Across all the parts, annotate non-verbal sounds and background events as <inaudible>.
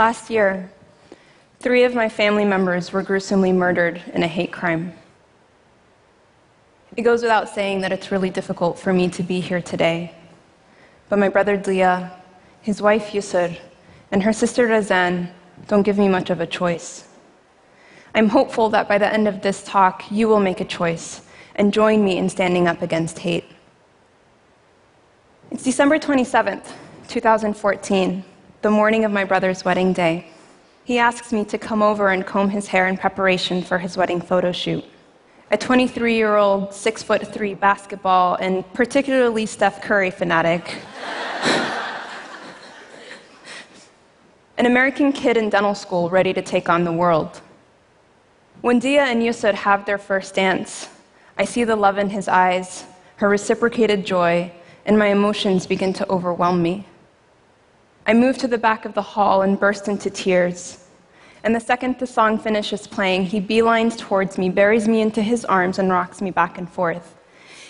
Last year, three of my family members were gruesomely murdered in a hate crime. It goes without saying that it's really difficult for me to be here today. But my brother Deah, his wife Yusor, and her sister Razan don't give me much of a choice. I'm hopeful that by the end of this talk, you will make a choice and join me in standing up against hate. It's December 27th, 2014, the morning of my brother's wedding day. He asks me to come over and comb his hair in preparation for his wedding photo shoot. A 23 year old, six foot three basketball and particularly Steph Curry fanatic. <laughs> An American kid in dental school ready to take on the world. When Deah and Yusor have their first dance, I see the love in his eyes, her reciprocated joy, and my emotions begin to overwhelm me. I move to the back of the hall and burst into tears. And the second the song finishes playing, he beelines towards me, buries me into his arms, and rocks me back and forth.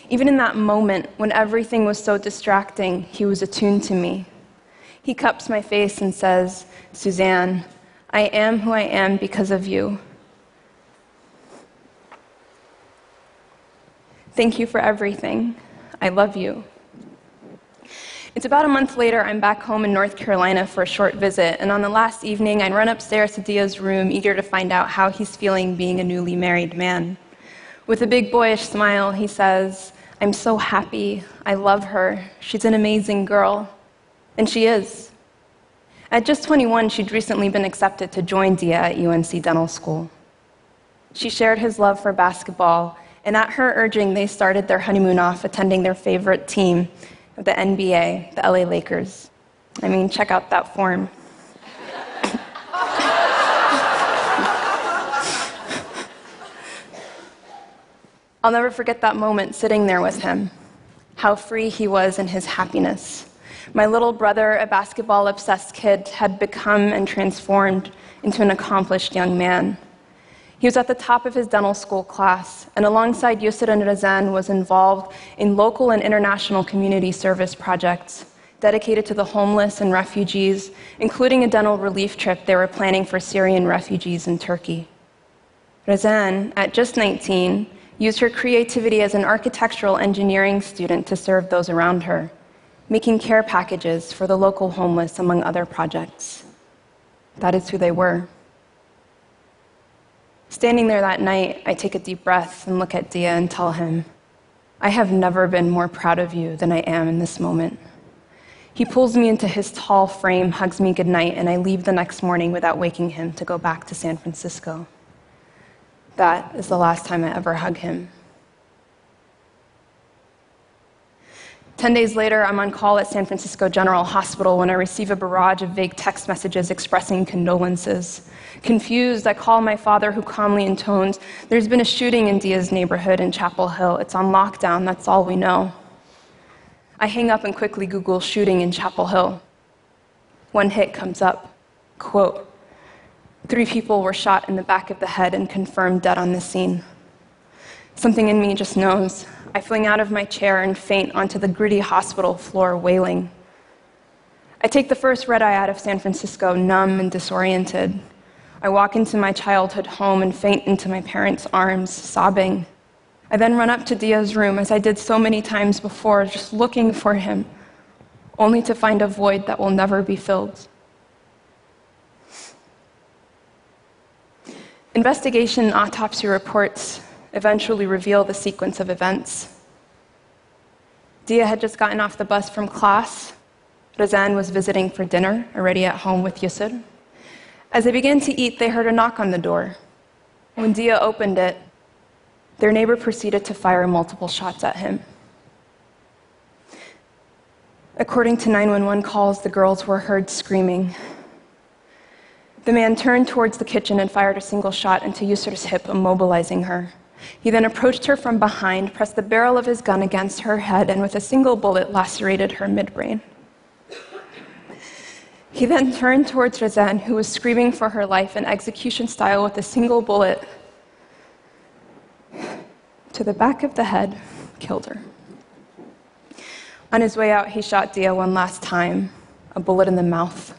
Even in that moment, when everything was so distracting, he was attuned to me. He cups my face and says, Suzanne, I am who I am because of you. Thank you for everything. I love you. It's about a month later, I'm back home in North Carolina for a short visit, and on the last evening, I run upstairs to Deah's room, eager to find out how he's feeling being a newly married man. With a big boyish smile, he says, I'm so happy. I love her. She's an amazing girl. And she is. At just 21, she'd recently been accepted to join Deah at UNC Dental School. She shared his love for basketball, and at her urging, they started their honeymoon off attending their favorite team, the NBA, the LA Lakers. I mean, check out that form. <laughs> I'll never forget that moment sitting there with him, how free he was in his happiness. My little brother, a basketball obsessed kid, had become and transformed into an accomplished young man. He was at the top of his dental school class, and alongside Yusor and Razan was involved in local and international community service projects dedicated to the homeless and refugees, including a dental relief trip they were planning for Syrian refugees in Turkey. Razan, at just 19, used her creativity as an architectural engineering student to serve those around her, making care packages for the local homeless, among other projects. That is who they were. Standing there that night, I take a deep breath and look at Deah and tell him, I have never been more proud of you than I am in this moment. He pulls me into his tall frame, hugs me goodnight, and I leave the next morning without waking him to go back to San Francisco. That is the last time I ever hug him. Ten days later, I'm on call at San Francisco General Hospital when I receive a barrage of vague text messages expressing condolences. Confused, I call my father, who calmly intones, There's been a shooting in Deah's neighborhood in Chapel Hill. It's on lockdown, that's all we know. I hang up and quickly Google shooting in Chapel Hill. One hit comes up quote, Three people were shot in the back of the head and confirmed dead on the scene. Something in me just knows. I fling out of my chair and faint onto the gritty hospital floor, wailing. I take the first red eye out of San Francisco, numb and disoriented. I walk into my childhood home and faint into my parents' arms, sobbing. I then run up to Deah's room, as I did so many times before, just looking for him, only to find a void that will never be filled. Investigation autopsy reports eventually reveal the sequence of events. Deah had just gotten off the bus from class. Razan was visiting for dinner, already at home with Yusor. As they began to eat, they heard a knock on the door. When Deah opened it, their neighbor proceeded to fire multiple shots at him. According to 911 calls, the girls were heard screaming. The man turned towards the kitchen and fired a single shot into Yusor's hip, immobilizing her. He then approached her from behind, pressed the barrel of his gun against her head, and with a single bullet lacerated her midbrain. He then turned towards Razan, who was screaming for her life in execution style with a single bullet to the back of the head, killed her. On his way out, he shot Deah one last time, a bullet in the mouth.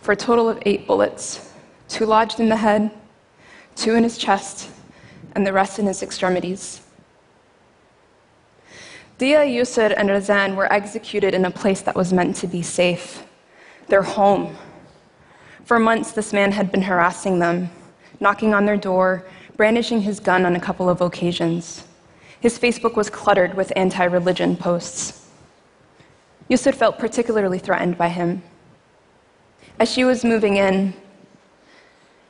for a total of eight bullets two lodged in the head, two in his chest, and the rest in his extremities. Deah, Yusor, and Razan were executed in a place that was meant to be safe their home. For months, this man had been harassing them, knocking on their door, brandishing his gun on a couple of occasions. His Facebook was cluttered with anti religion posts. Yusor felt particularly threatened by him. As she was moving in,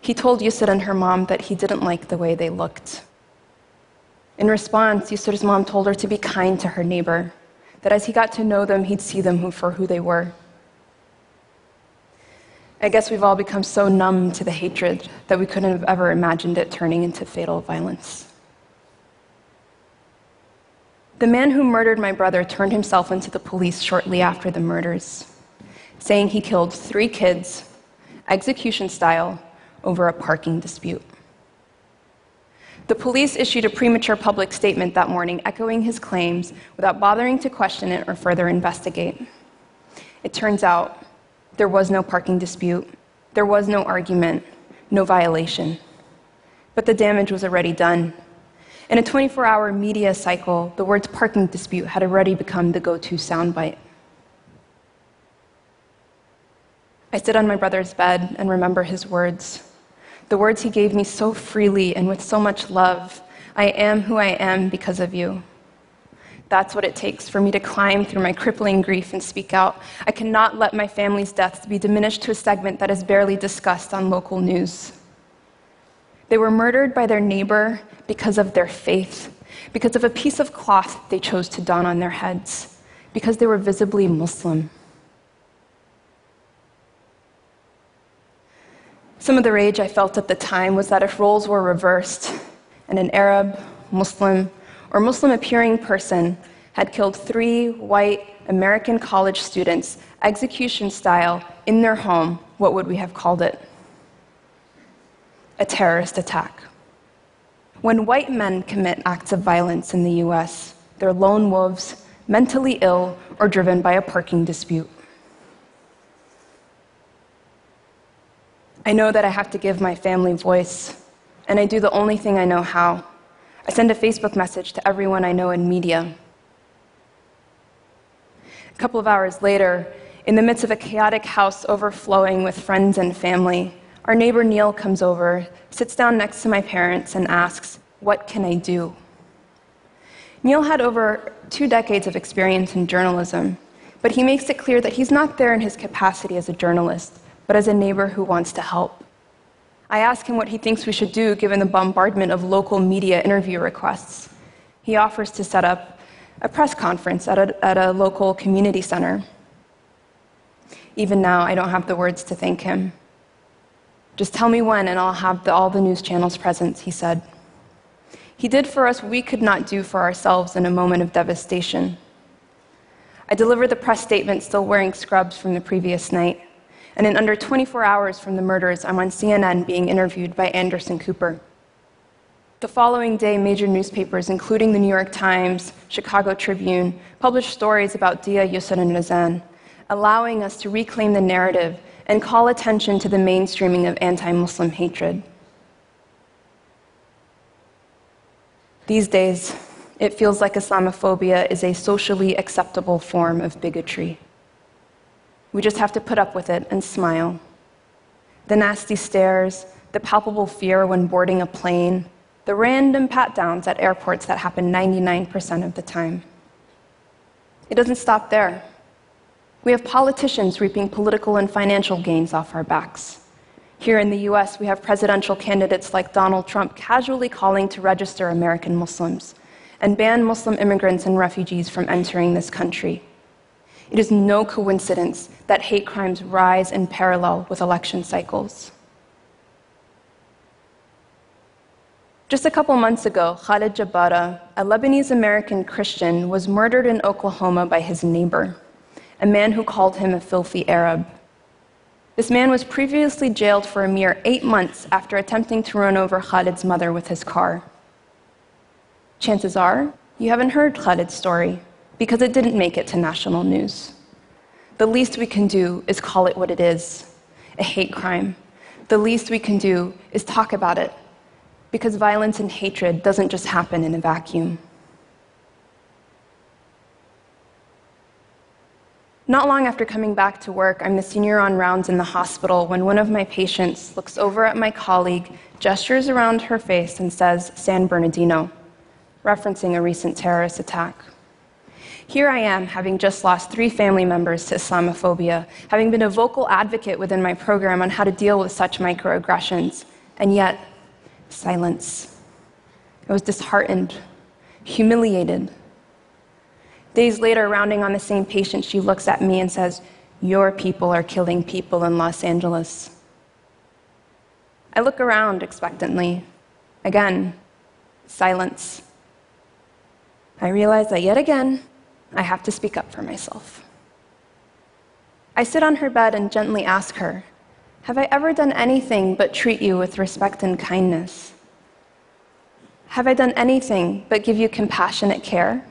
he told Yusor and her mom that he didn't like the way they looked. In response, Yusor's mom told her to be kind to her neighbor, that as he got to know them, he'd see them for who they were. I guess we've all become so numb to the hatred that we couldn't have ever imagined it turning into fatal violence. The man who murdered my brother turned himself into the police shortly after the murders, saying he killed three kids, execution style, over a parking dispute. The police issued a premature public statement that morning echoing his claims without bothering to question it or further investigate. It turns out there was no parking dispute, there was no argument, no violation. But the damage was already done. In a 24 hour media cycle, the words parking dispute had already become the go to soundbite. I sit on my brother's bed and remember his words the words he gave me so freely and with so much love I am who I am because of you. That's what it takes for me to climb through my crippling grief and speak out. I cannot let my family's deaths be diminished to a segment that is barely discussed on local news. They were murdered by their neighbor because of their faith, because of a piece of cloth they chose to don on their heads, because they were visibly Muslim. Some of the rage I felt at the time was that if roles were reversed and an Arab, Muslim, or Muslim appearing person had killed three white American college students, execution style, in their home, what would we have called it? A terrorist attack. When white men commit acts of violence in the US, they're lone wolves, mentally ill, or driven by a parking dispute. I know that I have to give my family voice, and I do the only thing I know how. I send a Facebook message to everyone I know in media. A couple of hours later, in the midst of a chaotic house overflowing with friends and family, our neighbor Neil comes over, sits down next to my parents, and asks, What can I do? Neil had over two decades of experience in journalism, but he makes it clear that he's not there in his capacity as a journalist, but as a neighbor who wants to help. I ask him what he thinks we should do given the bombardment of local media interview requests. He offers to set up a press conference at a, at a local community center. Even now, I don't have the words to thank him. Just tell me when, and I'll have the, all the news channels present, he said. He did for us what we could not do for ourselves in a moment of devastation. I delivered the press statement still wearing scrubs from the previous night and in under 24 hours from the murders, I'm on CNN being interviewed by Anderson Cooper. The following day, major newspapers, including the New York Times, Chicago Tribune, published stories about Deah, Yusor, and Razan, allowing us to reclaim the narrative and call attention to the mainstreaming of anti Muslim hatred. These days, it feels like Islamophobia is a socially acceptable form of bigotry. We just have to put up with it and smile. The nasty stares, the palpable fear when boarding a plane, the random pat downs at airports that happen 99% of the time. It doesn't stop there. We have politicians reaping political and financial gains off our backs. Here in the US, we have presidential candidates like Donald Trump casually calling to register American Muslims and ban Muslim immigrants and refugees from entering this country. It is no coincidence that hate crimes rise in parallel with election cycles. Just a couple months ago, Khalid Jabara, a Lebanese American Christian, was murdered in Oklahoma by his neighbor, a man who called him a filthy Arab. This man was previously jailed for a mere eight months after attempting to run over Khalid's mother with his car. Chances are you haven't heard Khalid's story because it didn't make it to national news. The least we can do is call it what it is. a hate crime, the least we can do is talk about it, because violence and hatred doesn't just happen in a vacuum. Not long after coming back to work, I'm the senior on rounds in the hospital when one of my patients looks over at my colleague, gestures around her face, and says, San Bernardino, referencing a recent terrorist attack. Here I am, having just lost three family members to Islamophobia, having been a vocal advocate within my program on how to deal with such microaggressions, and yet, silence. I was disheartened, humiliated, Days later, rounding on the same patient, she looks at me and says, Your people are killing people in Los Angeles. I look around expectantly. Again, silence. I realize that yet again, I have to speak up for myself. I sit on her bed and gently ask her, Have I ever done anything but treat you with respect and kindness? Have I done anything but give you compassionate care?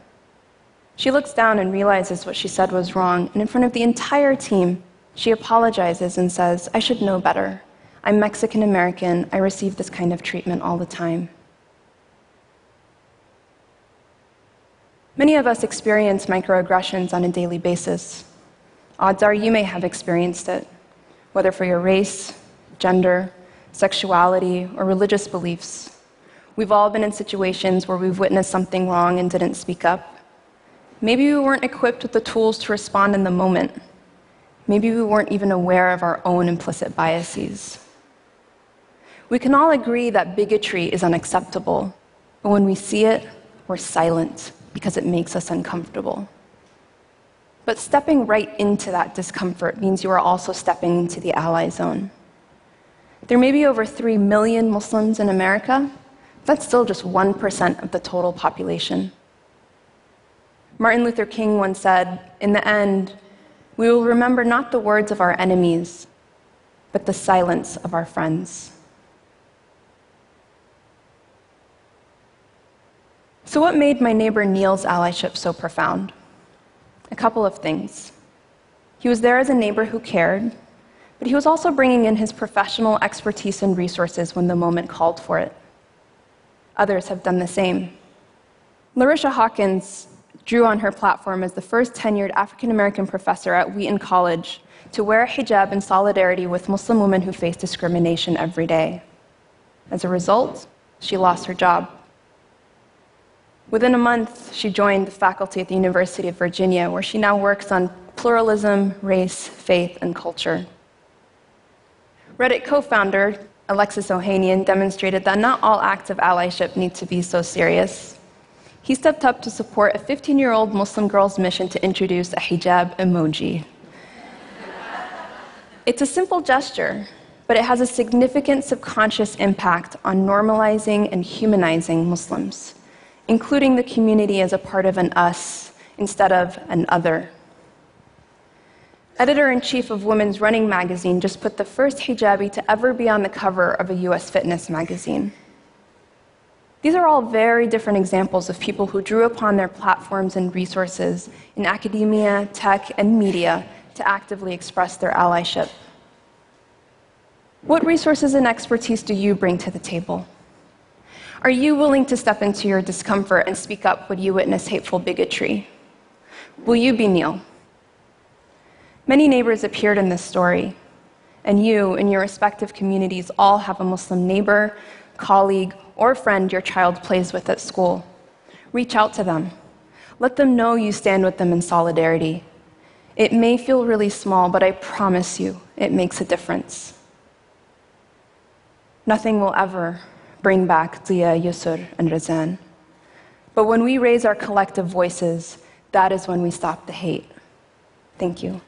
She looks down and realizes what she said was wrong, and in front of the entire team, she apologizes and says, I should know better. I'm Mexican American. I receive this kind of treatment all the time. Many of us experience microaggressions on a daily basis. Odds are you may have experienced it, whether for your race, gender, sexuality, or religious beliefs. We've all been in situations where we've witnessed something wrong and didn't speak up. Maybe we weren't equipped with the tools to respond in the moment. Maybe we weren't even aware of our own implicit biases. We can all agree that bigotry is unacceptable, but when we see it, we're silent because it makes us uncomfortable. But stepping right into that discomfort means you are also stepping into the ally zone. There may be over 3 million Muslims in America. That's still just 1% of the total population. Martin Luther King once said, In the end, we will remember not the words of our enemies, but the silence of our friends. So, what made my neighbor Neil's allyship so profound? A couple of things. He was there as a neighbor who cared, but he was also bringing in his professional expertise and resources when the moment called for it. Others have done the same. Larycia Hawkins drew on her platform as the first tenured African American professor at Wheaton College to wear a hijab in solidarity with Muslim women who face discrimination every day. As a result, she lost her job. Within a month, she joined the faculty at the University of Virginia, where she now works on pluralism, race, faith, and culture. Reddit co founder Alexis Ohanian demonstrated that not all acts of allyship need to be so serious he stepped up to support a 15 year old Muslim girl's mission to introduce a hijab emoji. it's a simple gesture, but it has a significant subconscious impact on normalizing and humanizing Muslims, including the community as a part of an us instead of an other. Editor in chief of Women's Running magazine just put the first hijabi to ever be on the cover of a US fitness magazine. These are all very different examples of people who drew upon their platforms and resources in academia, tech, and media to actively express their allyship. What resources and expertise do you bring to the table? Are you willing to step into your discomfort and speak up when you witness hateful bigotry? Will you be Neil? Many neighbors appeared in this story, and you, in your respective communities, all have a Muslim neighbor, colleague, or friend your child plays with at school. Reach out to them. Let them know you stand with them in solidarity. It may feel really small, but I promise you, it makes a difference. Nothing will ever bring back Deah, Yusor, and Razan. But when we raise our collective voices, that is when we stop the hate. Thank you.